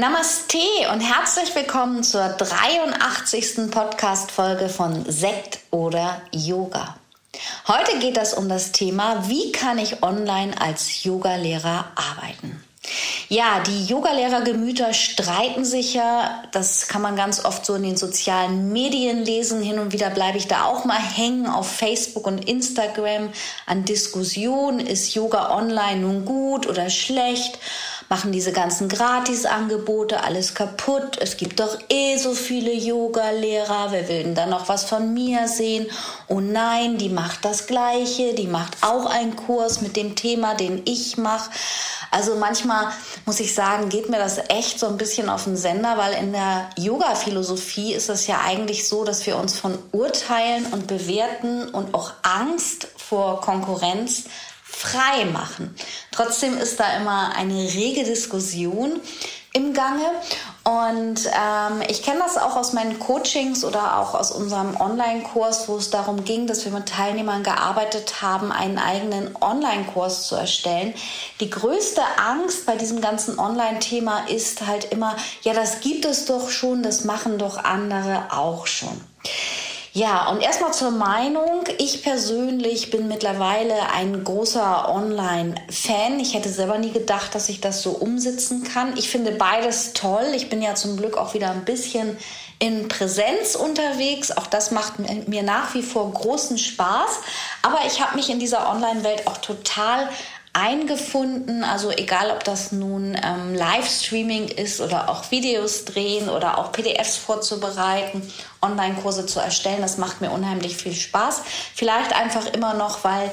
Namaste und herzlich willkommen zur 83. Podcast-Folge von Sekt oder Yoga. Heute geht es um das Thema, wie kann ich online als Yogalehrer arbeiten? Ja, die Yogalehrergemüter streiten sich ja. Das kann man ganz oft so in den sozialen Medien lesen. Hin und wieder bleibe ich da auch mal hängen auf Facebook und Instagram an Diskussionen. Ist Yoga online nun gut oder schlecht? Machen diese ganzen Gratisangebote alles kaputt. Es gibt doch eh so viele Yoga-Lehrer. Wer will denn da noch was von mir sehen? Oh nein, die macht das Gleiche. Die macht auch einen Kurs mit dem Thema, den ich mache. Also manchmal muss ich sagen, geht mir das echt so ein bisschen auf den Sender, weil in der Yoga-Philosophie ist es ja eigentlich so, dass wir uns von Urteilen und Bewerten und auch Angst vor Konkurrenz frei machen. Trotzdem ist da immer eine rege Diskussion im Gange. Und ähm, ich kenne das auch aus meinen Coachings oder auch aus unserem Online-Kurs, wo es darum ging, dass wir mit Teilnehmern gearbeitet haben, einen eigenen Online-Kurs zu erstellen. Die größte Angst bei diesem ganzen Online-Thema ist halt immer, ja, das gibt es doch schon, das machen doch andere auch schon. Ja, und erstmal zur Meinung. Ich persönlich bin mittlerweile ein großer Online-Fan. Ich hätte selber nie gedacht, dass ich das so umsetzen kann. Ich finde beides toll. Ich bin ja zum Glück auch wieder ein bisschen in Präsenz unterwegs. Auch das macht mir nach wie vor großen Spaß. Aber ich habe mich in dieser Online-Welt auch total eingefunden. Also egal, ob das nun ähm, Livestreaming ist oder auch Videos drehen oder auch PDFs vorzubereiten, Online-Kurse zu erstellen, das macht mir unheimlich viel Spaß. Vielleicht einfach immer noch, weil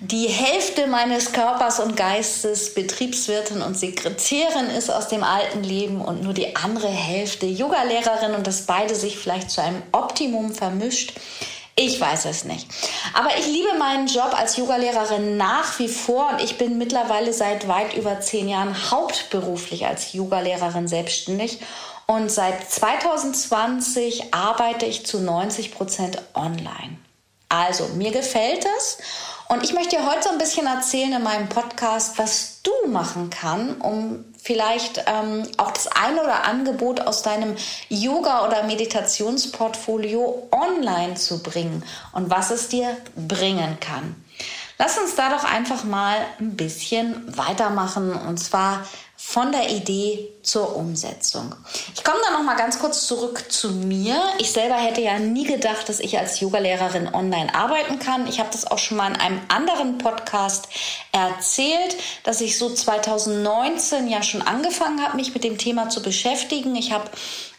die Hälfte meines Körpers und Geistes Betriebswirtin und Sekretärin ist aus dem alten Leben und nur die andere Hälfte Yogalehrerin und das beide sich vielleicht zu einem Optimum vermischt. Ich weiß es nicht. Aber ich liebe meinen Job als Yogalehrerin nach wie vor und ich bin mittlerweile seit weit über zehn Jahren hauptberuflich als Yogalehrerin selbstständig und seit 2020 arbeite ich zu 90 Prozent online. Also, mir gefällt es und ich möchte dir heute so ein bisschen erzählen in meinem Podcast, was du machen kannst, um vielleicht ähm, auch das eine oder Angebot aus deinem Yoga- oder Meditationsportfolio online zu bringen und was es dir bringen kann. Lass uns da doch einfach mal ein bisschen weitermachen und zwar von der Idee zur Umsetzung. Ich komme dann noch mal ganz kurz zurück zu mir. Ich selber hätte ja nie gedacht, dass ich als Yogalehrerin online arbeiten kann. Ich habe das auch schon mal in einem anderen Podcast erzählt, dass ich so 2019 ja schon angefangen habe, mich mit dem Thema zu beschäftigen. Ich habe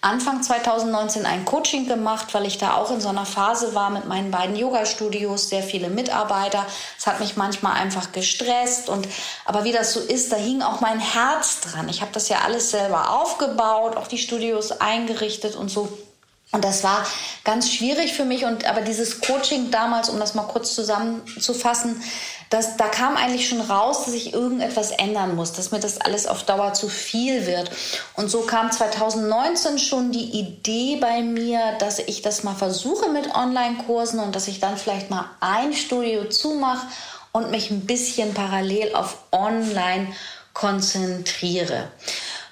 Anfang 2019 ein Coaching gemacht, weil ich da auch in so einer Phase war mit meinen beiden Yoga-Studios, sehr viele Mitarbeiter. Es hat mich manchmal einfach gestresst und aber wie das so ist, da hing auch mein Herz dran. Ich habe das ja alles selber aufgebaut, auch die Studios eingerichtet und so. Und das war ganz schwierig für mich. Und aber dieses Coaching damals, um das mal kurz zusammenzufassen, das, da kam eigentlich schon raus, dass ich irgendetwas ändern muss, dass mir das alles auf Dauer zu viel wird. Und so kam 2019 schon die Idee bei mir, dass ich das mal versuche mit Online-Kursen und dass ich dann vielleicht mal ein Studio zumache und mich ein bisschen parallel auf Online konzentriere.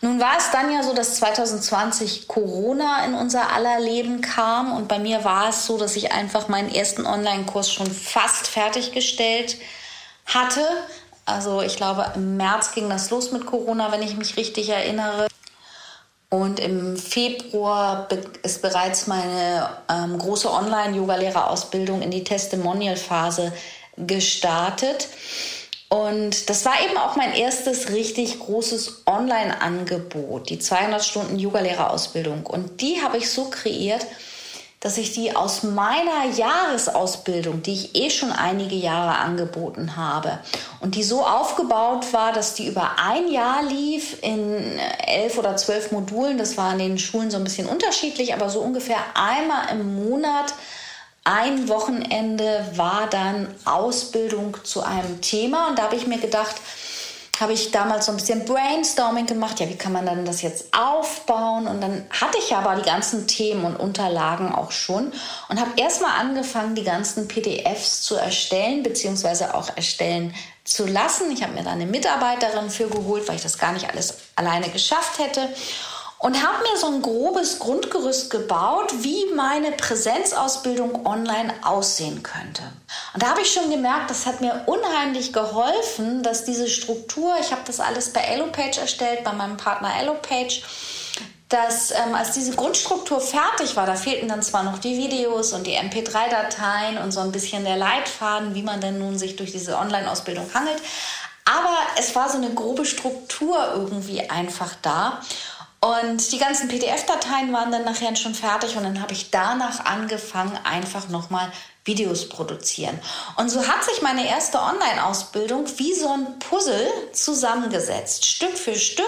Nun war es dann ja so, dass 2020 Corona in unser aller Leben kam und bei mir war es so, dass ich einfach meinen ersten Online-Kurs schon fast fertiggestellt hatte. Also ich glaube, im März ging das los mit Corona, wenn ich mich richtig erinnere. Und im Februar ist bereits meine ähm, große Online-Yoga-Lehrerausbildung in die Testimonial-Phase gestartet. Und das war eben auch mein erstes richtig großes Online-Angebot, die 200 Stunden Yoga-Lehrerausbildung. Und die habe ich so kreiert, dass ich die aus meiner Jahresausbildung, die ich eh schon einige Jahre angeboten habe und die so aufgebaut war, dass die über ein Jahr lief in elf oder zwölf Modulen. Das war in den Schulen so ein bisschen unterschiedlich, aber so ungefähr einmal im Monat ein Wochenende war dann Ausbildung zu einem Thema und da habe ich mir gedacht, habe ich damals so ein bisschen Brainstorming gemacht. Ja, wie kann man dann das jetzt aufbauen? Und dann hatte ich aber die ganzen Themen und Unterlagen auch schon und habe erstmal angefangen, die ganzen PDFs zu erstellen, beziehungsweise auch erstellen zu lassen. Ich habe mir da eine Mitarbeiterin für geholt, weil ich das gar nicht alles alleine geschafft hätte und habe mir so ein grobes Grundgerüst gebaut, wie meine Präsenzausbildung online aussehen könnte. Und da habe ich schon gemerkt, das hat mir unheimlich geholfen, dass diese Struktur, ich habe das alles bei Elopage erstellt, bei meinem Partner Elopage, dass ähm, als diese Grundstruktur fertig war, da fehlten dann zwar noch die Videos und die MP3-Dateien und so ein bisschen der Leitfaden, wie man denn nun sich durch diese Online-Ausbildung hangelt, aber es war so eine grobe Struktur irgendwie einfach da. Und die ganzen PDF-Dateien waren dann nachher schon fertig und dann habe ich danach angefangen, einfach nochmal Videos produzieren. Und so hat sich meine erste Online-Ausbildung wie so ein Puzzle zusammengesetzt, Stück für Stück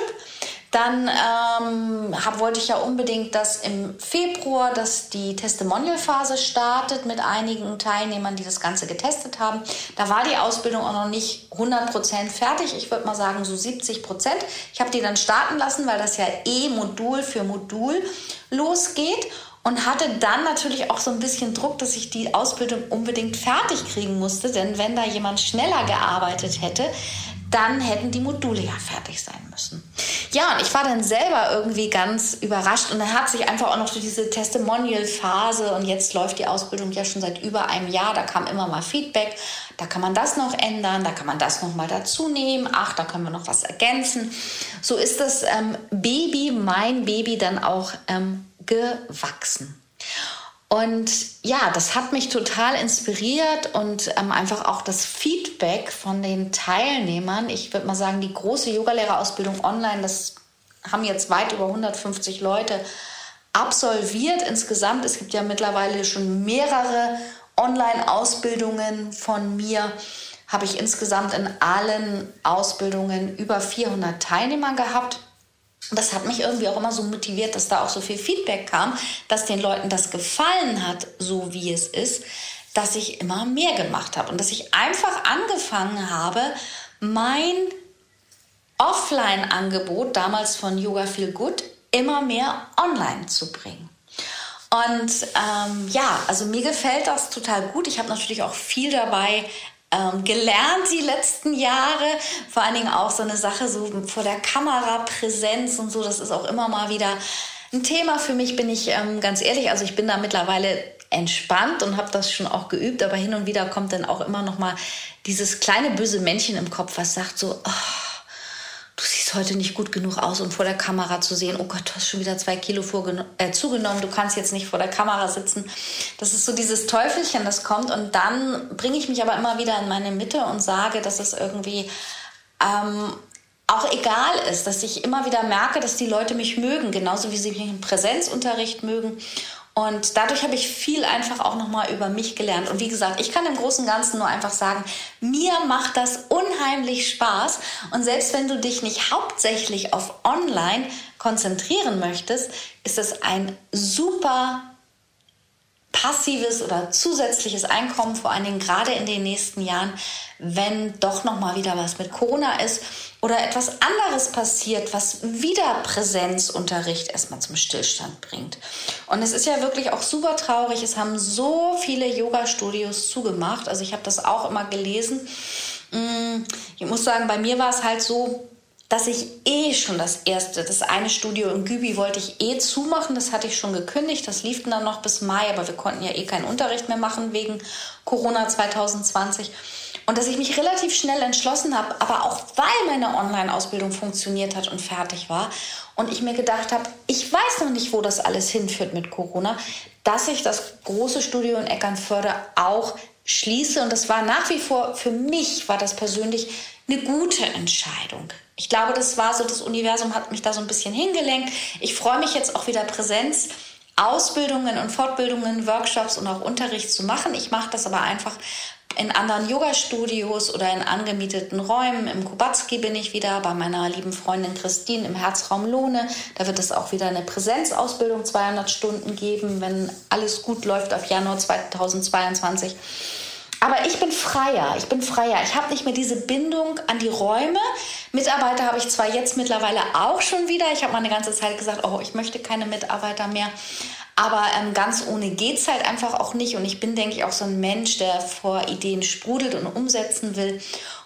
dann ähm, hab, wollte ich ja unbedingt, dass im Februar, dass die Testimonial-Phase startet mit einigen Teilnehmern, die das Ganze getestet haben. Da war die Ausbildung auch noch nicht 100% fertig. Ich würde mal sagen so 70%. Ich habe die dann starten lassen, weil das ja eh Modul für Modul losgeht und hatte dann natürlich auch so ein bisschen Druck, dass ich die Ausbildung unbedingt fertig kriegen musste, denn wenn da jemand schneller gearbeitet hätte, dann hätten die Module ja fertig sein müssen. Ja, und ich war dann selber irgendwie ganz überrascht und dann hat sich einfach auch noch so diese Testimonial-Phase und jetzt läuft die Ausbildung ja schon seit über einem Jahr, da kam immer mal Feedback, da kann man das noch ändern, da kann man das noch mal dazu nehmen, ach, da können wir noch was ergänzen. So ist das ähm, Baby, mein Baby dann auch ähm, gewachsen. Und ja, das hat mich total inspiriert und ähm, einfach auch das Feedback von den Teilnehmern. Ich würde mal sagen, die große Yogalehrerausbildung online, das haben jetzt weit über 150 Leute absolviert insgesamt. Es gibt ja mittlerweile schon mehrere Online-Ausbildungen von mir. Habe ich insgesamt in allen Ausbildungen über 400 Teilnehmer gehabt das hat mich irgendwie auch immer so motiviert, dass da auch so viel Feedback kam, dass den Leuten das gefallen hat, so wie es ist, dass ich immer mehr gemacht habe und dass ich einfach angefangen habe, mein Offline-Angebot damals von Yoga Feel Good immer mehr online zu bringen. Und ähm, ja, also mir gefällt das total gut. Ich habe natürlich auch viel dabei ähm, gelernt die letzten Jahre. Vor allen Dingen auch so eine Sache so vor der Kamera Präsenz und so. Das ist auch immer mal wieder ein Thema für mich, bin ich ähm, ganz ehrlich. Also ich bin da mittlerweile entspannt und habe das schon auch geübt, aber hin und wieder kommt dann auch immer noch mal dieses kleine böse Männchen im Kopf, was sagt so, oh, du siehst heute nicht gut genug aus, um vor der Kamera zu sehen. Oh Gott, du hast schon wieder zwei Kilo äh, zugenommen, du kannst jetzt nicht vor der Kamera sitzen. Das ist so dieses Teufelchen, das kommt. Und dann bringe ich mich aber immer wieder in meine Mitte und sage, dass es irgendwie ähm, auch egal ist, dass ich immer wieder merke, dass die Leute mich mögen, genauso wie sie mich im Präsenzunterricht mögen. Und dadurch habe ich viel einfach auch nochmal über mich gelernt. Und wie gesagt, ich kann im Großen und Ganzen nur einfach sagen, mir macht das unheimlich Spaß. Und selbst wenn du dich nicht hauptsächlich auf Online konzentrieren möchtest, ist es ein super passives oder zusätzliches Einkommen, vor allen Dingen gerade in den nächsten Jahren, wenn doch noch mal wieder was mit Corona ist oder etwas anderes passiert, was wieder Präsenzunterricht erstmal zum Stillstand bringt. Und es ist ja wirklich auch super traurig. Es haben so viele Yoga-Studios zugemacht. Also ich habe das auch immer gelesen. Mm, ich muss sagen, bei mir war es halt so, dass ich eh schon das erste, das eine Studio in Gübi wollte ich eh zumachen, das hatte ich schon gekündigt, das lief dann noch bis Mai, aber wir konnten ja eh keinen Unterricht mehr machen wegen Corona 2020. Und dass ich mich relativ schnell entschlossen habe, aber auch weil meine Online-Ausbildung funktioniert hat und fertig war und ich mir gedacht habe, ich weiß noch nicht, wo das alles hinführt mit Corona, dass ich das große Studio in Eckernförde auch schließe. Und das war nach wie vor, für mich war das persönlich eine gute Entscheidung. Ich glaube, das war so, das Universum hat mich da so ein bisschen hingelenkt. Ich freue mich jetzt auch wieder Präsenz Ausbildungen und Fortbildungen, Workshops und auch Unterricht zu machen. Ich mache das aber einfach in anderen Yoga-Studios oder in angemieteten Räumen. Im Kubatski bin ich wieder bei meiner lieben Freundin Christine im Herzraum Lohne. Da wird es auch wieder eine Präsenzausbildung 200 Stunden geben, wenn alles gut läuft auf Januar 2022. Aber ich bin freier, ich bin freier. Ich habe nicht mehr diese Bindung an die Räume. Mitarbeiter habe ich zwar jetzt mittlerweile auch schon wieder. Ich habe mal eine ganze Zeit gesagt, oh, ich möchte keine Mitarbeiter mehr. Aber ähm, ganz ohne geht es halt einfach auch nicht. Und ich bin, denke ich, auch so ein Mensch, der vor Ideen sprudelt und umsetzen will.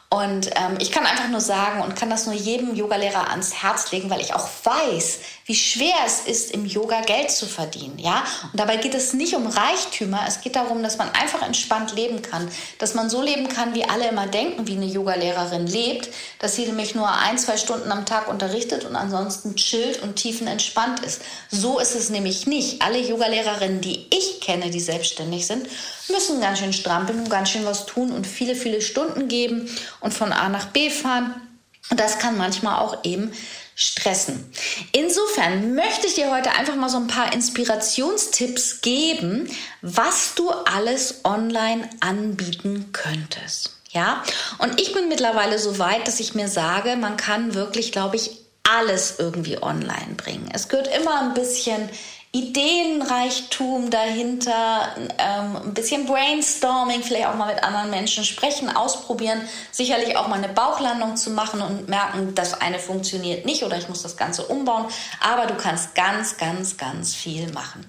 Und ähm, ich kann einfach nur sagen und kann das nur jedem Yogalehrer ans Herz legen, weil ich auch weiß, wie schwer es ist, im Yoga Geld zu verdienen. Ja? Und dabei geht es nicht um Reichtümer, es geht darum, dass man einfach entspannt leben kann, dass man so leben kann, wie alle immer denken, wie eine Yogalehrerin lebt, dass sie nämlich nur ein, zwei Stunden am Tag unterrichtet und ansonsten chillt und tiefenentspannt ist. So ist es nämlich nicht. Alle Yogalehrerinnen, die ich kenne, die selbstständig sind, müssen ganz schön strampeln und ganz schön was tun und viele, viele Stunden geben und von A nach B fahren. Und das kann manchmal auch eben stressen. Insofern möchte ich dir heute einfach mal so ein paar Inspirationstipps geben, was du alles online anbieten könntest. Ja, und ich bin mittlerweile so weit, dass ich mir sage, man kann wirklich, glaube ich, alles irgendwie online bringen. Es gehört immer ein bisschen Ideenreichtum dahinter, ähm, ein bisschen Brainstorming, vielleicht auch mal mit anderen Menschen sprechen, ausprobieren, sicherlich auch mal eine Bauchlandung zu machen und merken, das eine funktioniert nicht oder ich muss das Ganze umbauen. Aber du kannst ganz, ganz, ganz viel machen.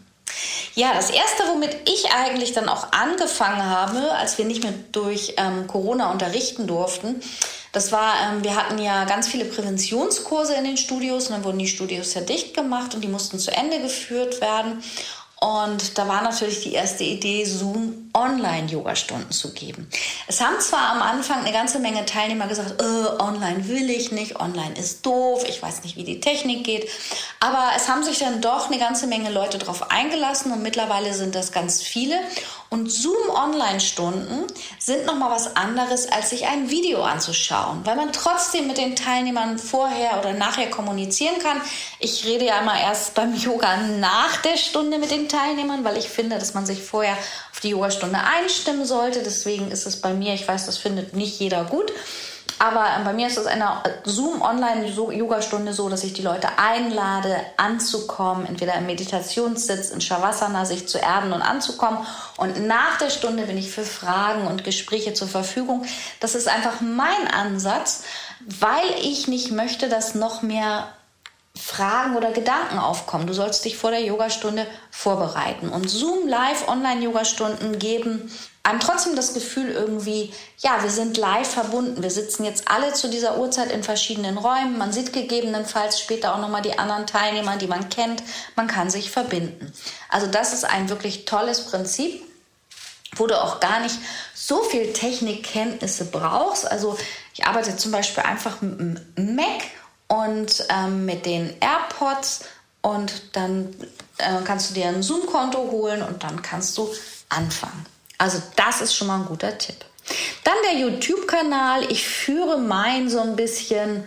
Ja, das erste, womit ich eigentlich dann auch angefangen habe, als wir nicht mehr durch ähm, Corona unterrichten durften, das war, ähm, wir hatten ja ganz viele Präventionskurse in den Studios und dann wurden die Studios ja dicht gemacht und die mussten zu Ende geführt werden. Und da war natürlich die erste Idee, Zoom Online-Yoga-Stunden zu geben. Es haben zwar am Anfang eine ganze Menge Teilnehmer gesagt, äh, online will ich nicht, online ist doof, ich weiß nicht, wie die Technik geht. Aber es haben sich dann doch eine ganze Menge Leute darauf eingelassen und mittlerweile sind das ganz viele. Und Zoom-Online-Stunden sind nochmal was anderes, als sich ein Video anzuschauen, weil man trotzdem mit den Teilnehmern vorher oder nachher kommunizieren kann. Ich rede ja immer erst beim Yoga nach der Stunde mit den Teilnehmern, weil ich finde, dass man sich vorher auf die Yogastunde einstimmen sollte. Deswegen ist es bei mir, ich weiß, das findet nicht jeder gut. Aber bei mir ist es eine Zoom-Online-Yoga-Stunde so, dass ich die Leute einlade, anzukommen, entweder im Meditationssitz, in Shavasana, sich zu erden und anzukommen. Und nach der Stunde bin ich für Fragen und Gespräche zur Verfügung. Das ist einfach mein Ansatz, weil ich nicht möchte, dass noch mehr Fragen oder Gedanken aufkommen. Du sollst dich vor der Yogastunde vorbereiten. Und Zoom Live Online-Yogastunden geben einem trotzdem das Gefühl irgendwie, ja, wir sind live verbunden. Wir sitzen jetzt alle zu dieser Uhrzeit in verschiedenen Räumen. Man sieht gegebenenfalls später auch nochmal die anderen Teilnehmer, die man kennt. Man kann sich verbinden. Also das ist ein wirklich tolles Prinzip, wo du auch gar nicht so viel Technikkenntnisse brauchst. Also ich arbeite zum Beispiel einfach mit dem Mac und ähm, mit den AirPods und dann äh, kannst du dir ein Zoom-Konto holen und dann kannst du anfangen. Also das ist schon mal ein guter Tipp. Dann der YouTube-Kanal. Ich führe mein so ein bisschen,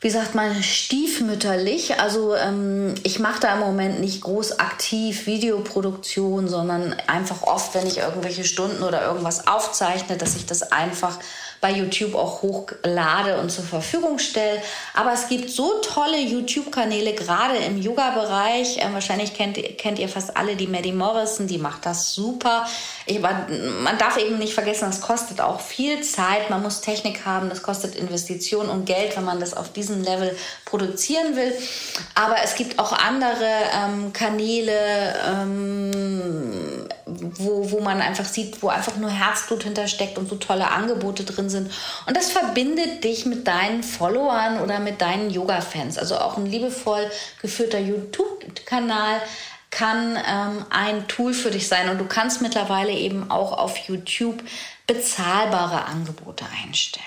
wie sagt man, stiefmütterlich. Also ähm, ich mache da im Moment nicht groß aktiv Videoproduktion, sondern einfach oft, wenn ich irgendwelche Stunden oder irgendwas aufzeichne, dass ich das einfach bei YouTube auch hochlade und zur Verfügung stelle. Aber es gibt so tolle YouTube-Kanäle, gerade im Yoga-Bereich. Äh, wahrscheinlich kennt, kennt ihr fast alle die Maddie Morrison, die macht das super. Ich, man darf eben nicht vergessen, das kostet auch viel Zeit. Man muss Technik haben, das kostet Investition und Geld, wenn man das auf diesem Level produzieren will. Aber es gibt auch andere ähm, Kanäle, ähm, wo, wo man einfach sieht, wo einfach nur Herzblut hintersteckt und so tolle Angebote drin sind. Und das verbindet dich mit deinen Followern oder mit deinen Yoga-Fans. Also auch ein liebevoll geführter YouTube-Kanal kann ähm, ein Tool für dich sein. Und du kannst mittlerweile eben auch auf YouTube bezahlbare Angebote einstellen.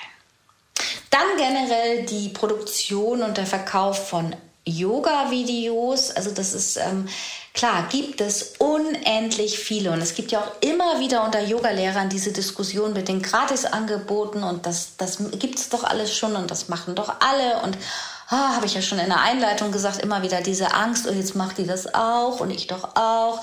Dann generell die Produktion und der Verkauf von Yoga-Videos. Also das ist ähm, klar, gibt es unendlich viele. Und es gibt ja auch immer wieder unter Yogalehrern diese Diskussion mit den Gratisangeboten und das, das gibt es doch alles schon und das machen doch alle. Und ah, habe ich ja schon in der Einleitung gesagt, immer wieder diese Angst, und oh, jetzt macht die das auch und ich doch auch.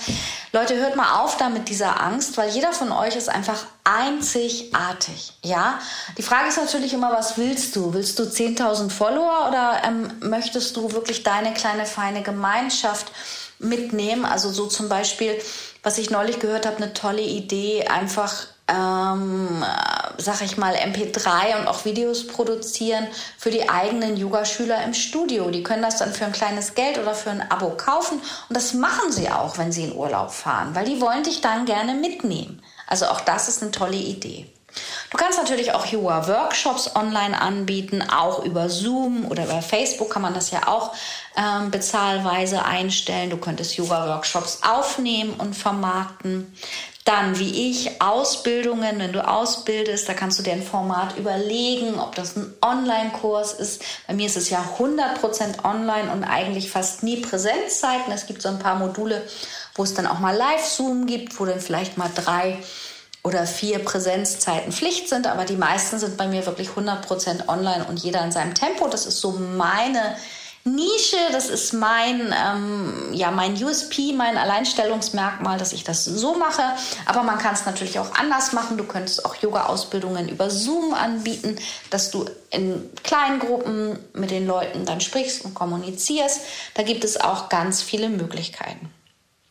Leute, hört mal auf da mit dieser Angst, weil jeder von euch ist einfach einzigartig. Ja, die Frage ist natürlich immer, was willst du? Willst du 10.000 Follower oder ähm, möchtest du wirklich deine kleine feine Gemeinschaft mitnehmen? Also so zum Beispiel, was ich neulich gehört habe, eine tolle Idee, einfach ähm, sag ich mal, MP3 und auch Videos produzieren für die eigenen Yogaschüler im Studio. Die können das dann für ein kleines Geld oder für ein Abo kaufen. Und das machen sie auch, wenn sie in Urlaub fahren, weil die wollen dich dann gerne mitnehmen. Also auch das ist eine tolle Idee. Du kannst natürlich auch Yoga-Workshops online anbieten, auch über Zoom oder über Facebook kann man das ja auch ähm, bezahlweise einstellen. Du könntest Yoga-Workshops aufnehmen und vermarkten. Dann, wie ich, Ausbildungen, wenn du ausbildest, da kannst du dir ein Format überlegen, ob das ein Online-Kurs ist. Bei mir ist es ja 100% online und eigentlich fast nie Präsenzzeiten. Es gibt so ein paar Module, wo es dann auch mal Live-Zoom gibt, wo dann vielleicht mal drei oder vier Präsenzzeiten Pflicht sind, aber die meisten sind bei mir wirklich 100% online und jeder in seinem Tempo. Das ist so meine Nische, das ist mein, ähm, ja, mein USP, mein Alleinstellungsmerkmal, dass ich das so mache. Aber man kann es natürlich auch anders machen. Du könntest auch Yoga-Ausbildungen über Zoom anbieten, dass du in kleinen Gruppen mit den Leuten dann sprichst und kommunizierst. Da gibt es auch ganz viele Möglichkeiten.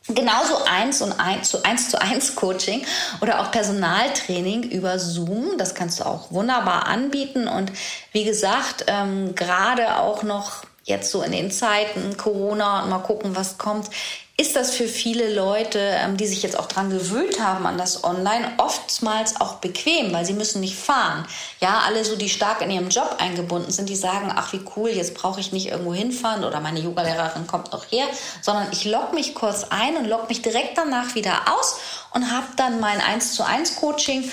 Genauso eins und eins zu eins zu eins Coaching oder auch Personaltraining über Zoom. Das kannst du auch wunderbar anbieten. Und wie gesagt, ähm, gerade auch noch jetzt so in den Zeiten Corona und mal gucken, was kommt, ist das für viele Leute, ähm, die sich jetzt auch dran gewöhnt haben an das Online, oftmals auch bequem, weil sie müssen nicht fahren. Ja, alle so, die stark in ihrem Job eingebunden sind, die sagen, ach wie cool, jetzt brauche ich nicht irgendwo hinfahren oder meine Yogalehrerin kommt noch her, sondern ich logge mich kurz ein und logge mich direkt danach wieder aus und habe dann mein 1 zu 1 Coaching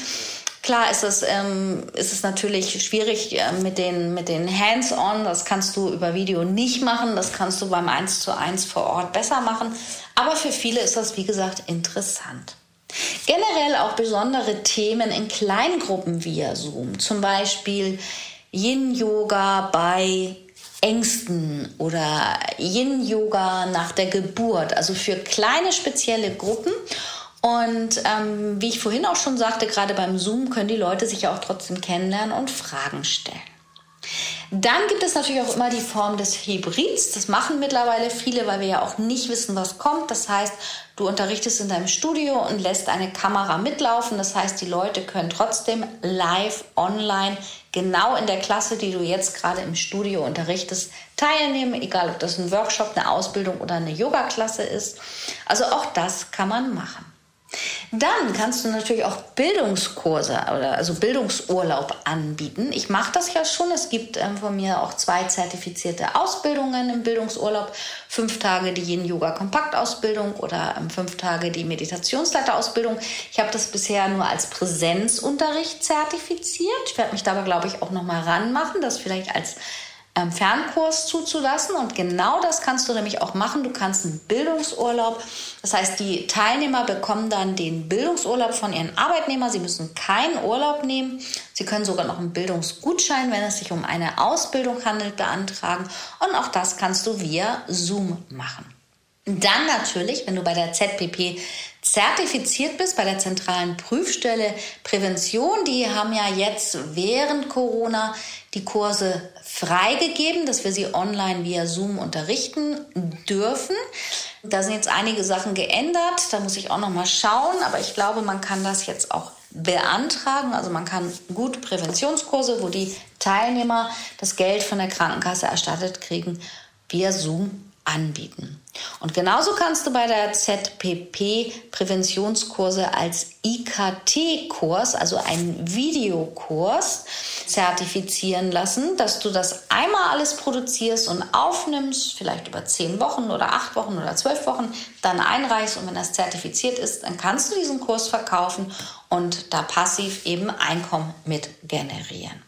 Klar ist es, ähm, ist es natürlich schwierig äh, mit den, mit den Hands-on. Das kannst du über Video nicht machen. Das kannst du beim 1 zu 1 vor Ort besser machen. Aber für viele ist das, wie gesagt, interessant. Generell auch besondere Themen in Kleingruppen via Zoom. Zum Beispiel Yin-Yoga bei Ängsten oder Yin-Yoga nach der Geburt. Also für kleine spezielle Gruppen. Und ähm, wie ich vorhin auch schon sagte, gerade beim Zoom können die Leute sich ja auch trotzdem kennenlernen und Fragen stellen. Dann gibt es natürlich auch immer die Form des Hybrids. Das machen mittlerweile viele, weil wir ja auch nicht wissen, was kommt. Das heißt, du unterrichtest in deinem Studio und lässt eine Kamera mitlaufen. Das heißt, die Leute können trotzdem live online genau in der Klasse, die du jetzt gerade im Studio unterrichtest, teilnehmen, egal ob das ein Workshop, eine Ausbildung oder eine Yoga-Klasse ist. Also auch das kann man machen. Dann kannst du natürlich auch Bildungskurse oder also Bildungsurlaub anbieten. Ich mache das ja schon. Es gibt ähm, von mir auch zwei zertifizierte Ausbildungen im Bildungsurlaub. Fünf Tage die Yin Yoga Kompaktausbildung oder ähm, fünf Tage die Meditationsleiterausbildung. Ich habe das bisher nur als Präsenzunterricht zertifiziert. Ich werde mich dabei, glaube ich, auch noch mal ranmachen, das vielleicht als ähm, Fernkurs zuzulassen. Und genau das kannst du nämlich auch machen. Du kannst einen Bildungsurlaub. Das heißt, die Teilnehmer bekommen dann den Bildungsurlaub von ihren Arbeitnehmern. Sie müssen keinen Urlaub nehmen. Sie können sogar noch einen Bildungsgutschein, wenn es sich um eine Ausbildung handelt, beantragen. Und auch das kannst du via Zoom machen. Dann natürlich, wenn du bei der ZPP zertifiziert bist, bei der zentralen Prüfstelle Prävention, die haben ja jetzt während Corona die Kurse freigegeben, dass wir sie online via Zoom unterrichten dürfen. Da sind jetzt einige Sachen geändert, da muss ich auch noch mal schauen, aber ich glaube, man kann das jetzt auch beantragen. Also man kann gut Präventionskurse, wo die Teilnehmer das Geld von der Krankenkasse erstattet kriegen, via Zoom anbieten. Und genauso kannst du bei der ZPP Präventionskurse als IKT-Kurs, also einen Videokurs, zertifizieren lassen, dass du das einmal alles produzierst und aufnimmst, vielleicht über zehn Wochen oder acht Wochen oder zwölf Wochen, dann einreichst und wenn das zertifiziert ist, dann kannst du diesen Kurs verkaufen und da passiv eben Einkommen mit generieren.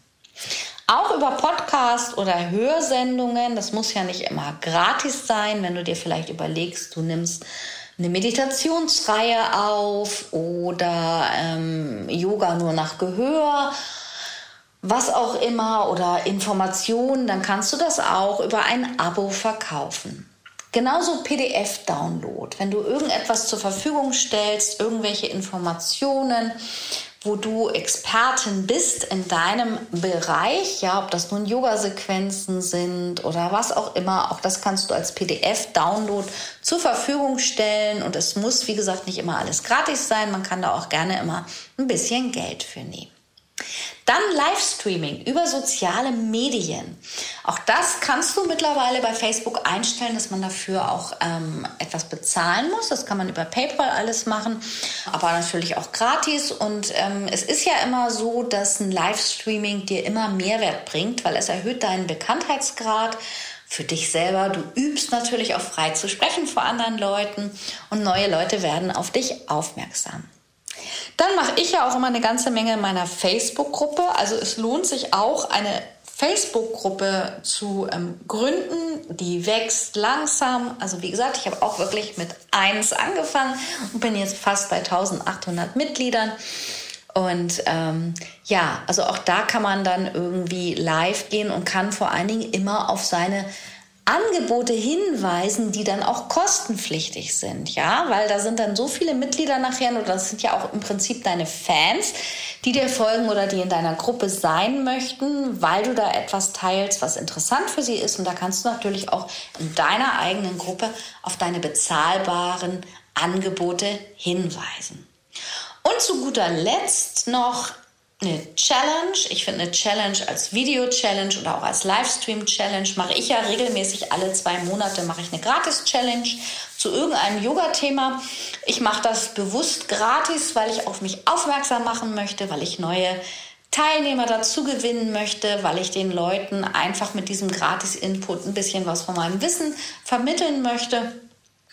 Auch über Podcast oder Hörsendungen. Das muss ja nicht immer gratis sein, wenn du dir vielleicht überlegst, du nimmst eine Meditationsreihe auf oder ähm, Yoga nur nach Gehör was auch immer oder Informationen, dann kannst du das auch über ein Abo verkaufen. Genauso PDF-Download. Wenn du irgendetwas zur Verfügung stellst, irgendwelche Informationen, wo du Expertin bist in deinem Bereich, ja, ob das nun Yoga-Sequenzen sind oder was auch immer, auch das kannst du als PDF-Download zur Verfügung stellen und es muss, wie gesagt, nicht immer alles gratis sein, man kann da auch gerne immer ein bisschen Geld für nehmen. Dann Livestreaming über soziale Medien. Auch das kannst du mittlerweile bei Facebook einstellen, dass man dafür auch ähm, etwas bezahlen muss. Das kann man über PayPal alles machen, aber natürlich auch gratis. Und ähm, es ist ja immer so, dass ein Livestreaming dir immer Mehrwert bringt, weil es erhöht deinen Bekanntheitsgrad für dich selber. Du übst natürlich auch frei zu sprechen vor anderen Leuten und neue Leute werden auf dich aufmerksam. Dann mache ich ja auch immer eine ganze Menge in meiner Facebook-Gruppe. Also es lohnt sich auch, eine Facebook-Gruppe zu ähm, gründen. Die wächst langsam. Also wie gesagt, ich habe auch wirklich mit eins angefangen und bin jetzt fast bei 1800 Mitgliedern. Und ähm, ja, also auch da kann man dann irgendwie live gehen und kann vor allen Dingen immer auf seine Angebote hinweisen, die dann auch kostenpflichtig sind, ja, weil da sind dann so viele Mitglieder nachher, oder das sind ja auch im Prinzip deine Fans, die dir folgen oder die in deiner Gruppe sein möchten, weil du da etwas teilst, was interessant für sie ist. Und da kannst du natürlich auch in deiner eigenen Gruppe auf deine bezahlbaren Angebote hinweisen. Und zu guter Letzt noch eine Challenge. Ich finde eine Challenge als Video-Challenge oder auch als Livestream-Challenge mache ich ja regelmäßig alle zwei Monate mache ich eine Gratis-Challenge zu irgendeinem Yoga-Thema. Ich mache das bewusst gratis, weil ich auf mich aufmerksam machen möchte, weil ich neue Teilnehmer dazu gewinnen möchte, weil ich den Leuten einfach mit diesem Gratis-Input ein bisschen was von meinem Wissen vermitteln möchte.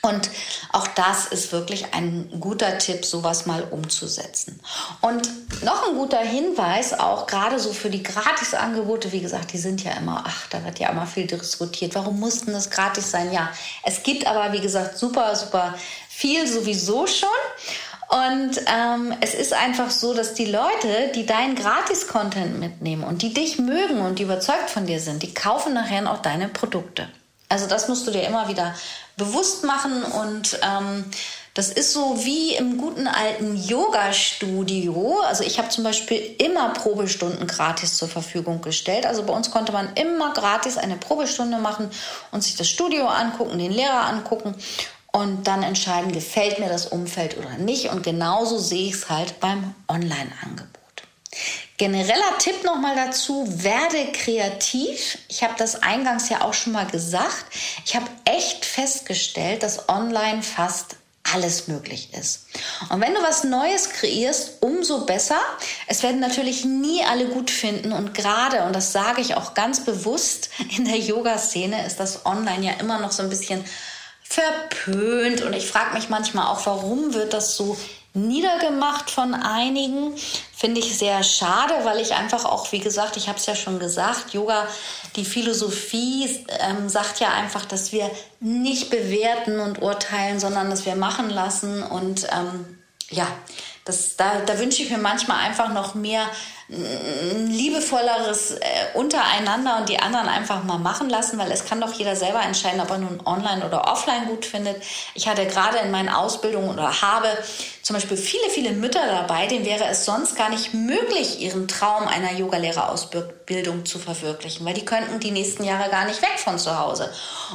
Und auch das ist wirklich ein guter Tipp, sowas mal umzusetzen. Und noch ein guter Hinweis, auch gerade so für die Gratisangebote, wie gesagt, die sind ja immer, ach, da wird ja immer viel diskutiert. Warum mussten das gratis sein? Ja, es gibt aber, wie gesagt, super, super viel sowieso schon. Und ähm, es ist einfach so, dass die Leute, die deinen Gratis-Content mitnehmen und die dich mögen und die überzeugt von dir sind, die kaufen nachher auch deine Produkte. Also das musst du dir immer wieder bewusst machen und ähm, das ist so wie im guten alten Yoga-Studio. Also ich habe zum Beispiel immer Probestunden gratis zur Verfügung gestellt. Also bei uns konnte man immer gratis eine Probestunde machen und sich das Studio angucken, den Lehrer angucken und dann entscheiden, gefällt mir das Umfeld oder nicht. Und genauso sehe ich es halt beim Online-Angebot. Genereller Tipp nochmal dazu, werde kreativ. Ich habe das eingangs ja auch schon mal gesagt. Ich habe echt festgestellt, dass online fast alles möglich ist. Und wenn du was Neues kreierst, umso besser. Es werden natürlich nie alle gut finden und gerade, und das sage ich auch ganz bewusst, in der Yoga-Szene ist das online ja immer noch so ein bisschen verpönt und ich frage mich manchmal auch, warum wird das so niedergemacht von einigen. Finde ich sehr schade, weil ich einfach auch, wie gesagt, ich habe es ja schon gesagt, Yoga, die Philosophie ähm, sagt ja einfach, dass wir nicht bewerten und urteilen, sondern dass wir machen lassen. Und ähm, ja, das, da, da wünsche ich mir manchmal einfach noch mehr liebevolleres äh, untereinander und die anderen einfach mal machen lassen, weil es kann doch jeder selber entscheiden, ob er nun online oder offline gut findet. Ich hatte gerade in meinen Ausbildungen oder habe zum Beispiel viele, viele Mütter dabei, denen wäre es sonst gar nicht möglich, ihren Traum einer Yogalehrerausbildung zu verwirklichen, weil die könnten die nächsten Jahre gar nicht weg von zu Hause.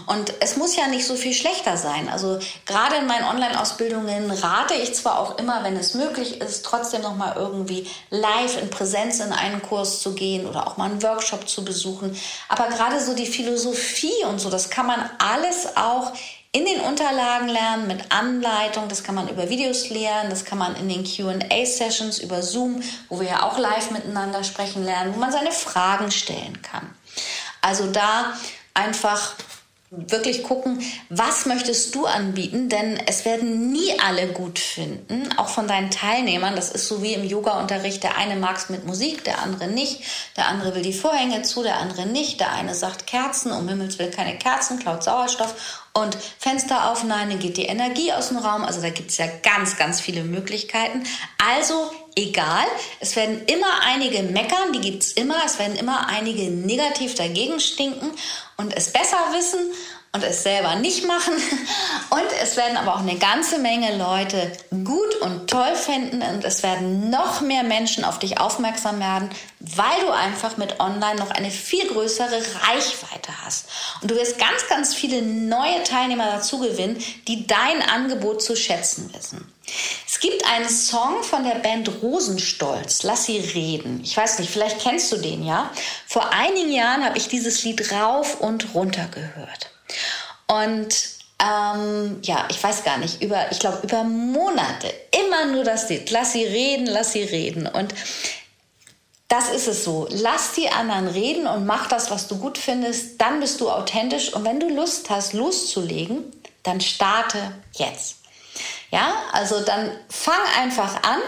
Und es muss ja nicht so viel schlechter sein. Also gerade in meinen Online-Ausbildungen rate ich zwar auch immer, wenn es möglich ist, trotzdem noch mal irgendwie live in Präsenz in einen Kurs zu gehen oder auch mal einen Workshop zu besuchen. Aber gerade so die Philosophie und so, das kann man alles auch in den Unterlagen lernen mit Anleitung. Das kann man über Videos lernen, das kann man in den QA-Sessions über Zoom, wo wir ja auch live miteinander sprechen lernen, wo man seine Fragen stellen kann. Also da einfach wirklich gucken, was möchtest du anbieten, denn es werden nie alle gut finden, auch von deinen Teilnehmern. Das ist so wie im Yoga-Unterricht. Der eine mag es mit Musik, der andere nicht. Der andere will die Vorhänge zu, der andere nicht. Der eine sagt Kerzen, um Himmels will keine Kerzen, klaut Sauerstoff. Und Fenster aufnehmen, geht die Energie aus dem Raum. Also da gibt es ja ganz, ganz viele Möglichkeiten. Also egal. Es werden immer einige meckern, die gibt's immer. Es werden immer einige negativ dagegen stinken und es besser wissen und es selber nicht machen. Und es werden aber auch eine ganze Menge Leute gut und toll finden und es werden noch mehr Menschen auf dich aufmerksam werden, weil du einfach mit Online noch eine viel größere Reichweite hast. Und du wirst ganz, ganz viele neue Teilnehmer dazu gewinnen, die dein Angebot zu schätzen wissen. Es gibt einen Song von der Band Rosenstolz, Lass sie reden. Ich weiß nicht, vielleicht kennst du den, ja? Vor einigen Jahren habe ich dieses Lied rauf und runter gehört. Und ähm, ja, ich weiß gar nicht, über, ich glaube, über Monate immer nur das Lied. Lass sie reden, lass sie reden. Und das ist es so. Lass die anderen reden und mach das, was du gut findest. Dann bist du authentisch. Und wenn du Lust hast, loszulegen, dann starte jetzt. Ja, also dann fang einfach an.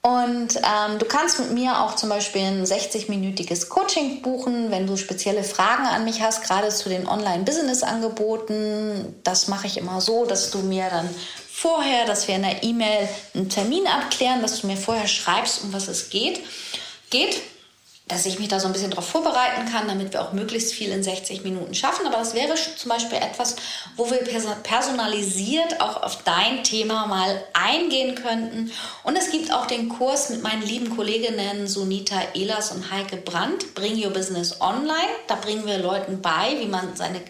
Und ähm, du kannst mit mir auch zum Beispiel ein 60-minütiges Coaching buchen, wenn du spezielle Fragen an mich hast, gerade zu den Online-Business-Angeboten. Das mache ich immer so, dass du mir dann vorher, dass wir in der E-Mail einen Termin abklären, dass du mir vorher schreibst, um was es geht. Geht dass ich mich da so ein bisschen darauf vorbereiten kann, damit wir auch möglichst viel in 60 Minuten schaffen. Aber das wäre zum Beispiel etwas, wo wir personalisiert auch auf dein Thema mal eingehen könnten. Und es gibt auch den Kurs mit meinen lieben Kolleginnen Sunita Ehlers und Heike Brandt, Bring Your Business Online. Da bringen wir Leuten bei, wie man seine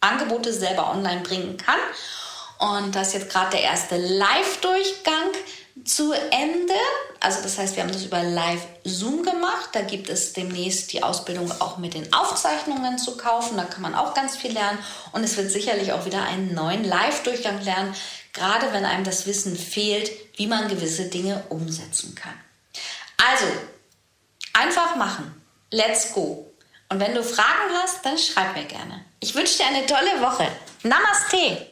Angebote selber online bringen kann. Und das ist jetzt gerade der erste Live-Durchgang zu Ende. Also das heißt, wir haben das über Live-Zoom gemacht. Da gibt es demnächst die Ausbildung auch mit den Aufzeichnungen zu kaufen. Da kann man auch ganz viel lernen. Und es wird sicherlich auch wieder einen neuen Live-Durchgang lernen, gerade wenn einem das Wissen fehlt, wie man gewisse Dinge umsetzen kann. Also, einfach machen. Let's go. Und wenn du Fragen hast, dann schreib mir gerne. Ich wünsche dir eine tolle Woche. Namaste.